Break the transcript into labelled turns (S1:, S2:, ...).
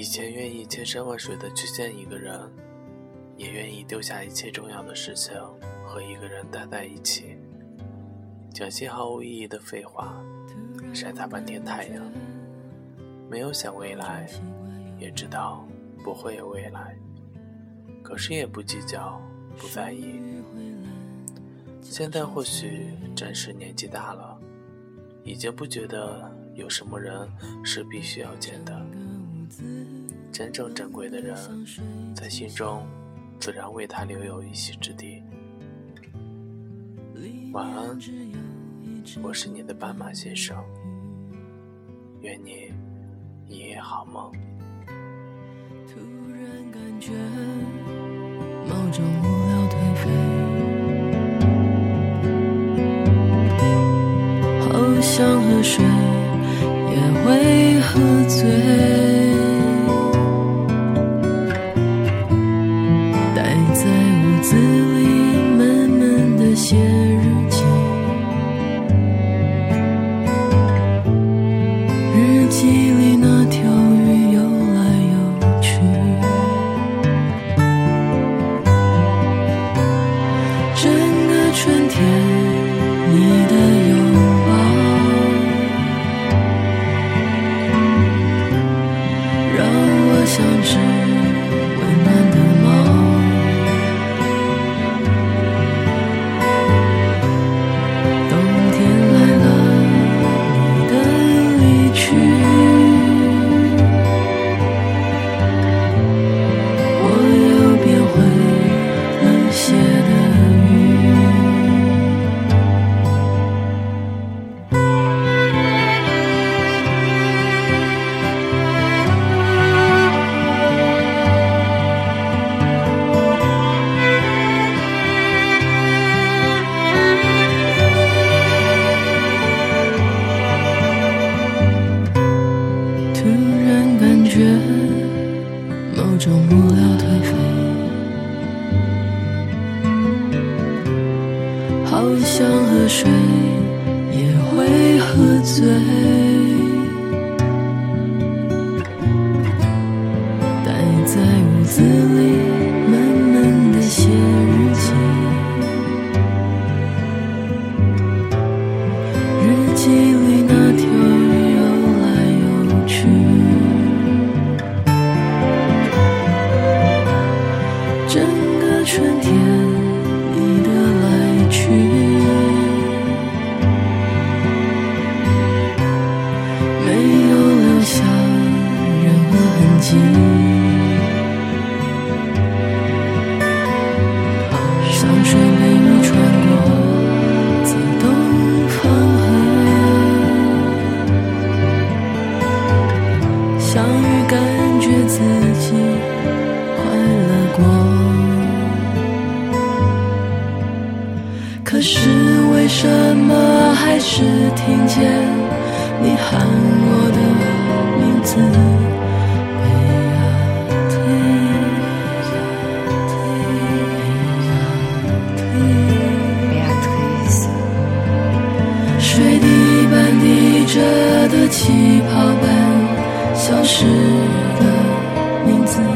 S1: 以前愿意千山万水的去见一个人，也愿意丢下一切重要的事情和一个人待在一起，讲些毫无意义的废话，晒大半天太阳。没有想未来，也知道不会有未来，可是也不计较，不在意。现在或许真是年纪大了，已经不觉得有什么人是必须要见的。真正珍贵的人，在心中自然为他留有一席之地。晚安，我是你的斑马先生。愿你一夜好梦。
S2: 突然感觉某种无聊颓废，好想喝水，见终不了颓废，好像喝水也会喝醉。待在屋子里。整个春天你的来去没有留下任何痕迹只听见你喊我的名字？水滴般滴着的气泡般消失的名字。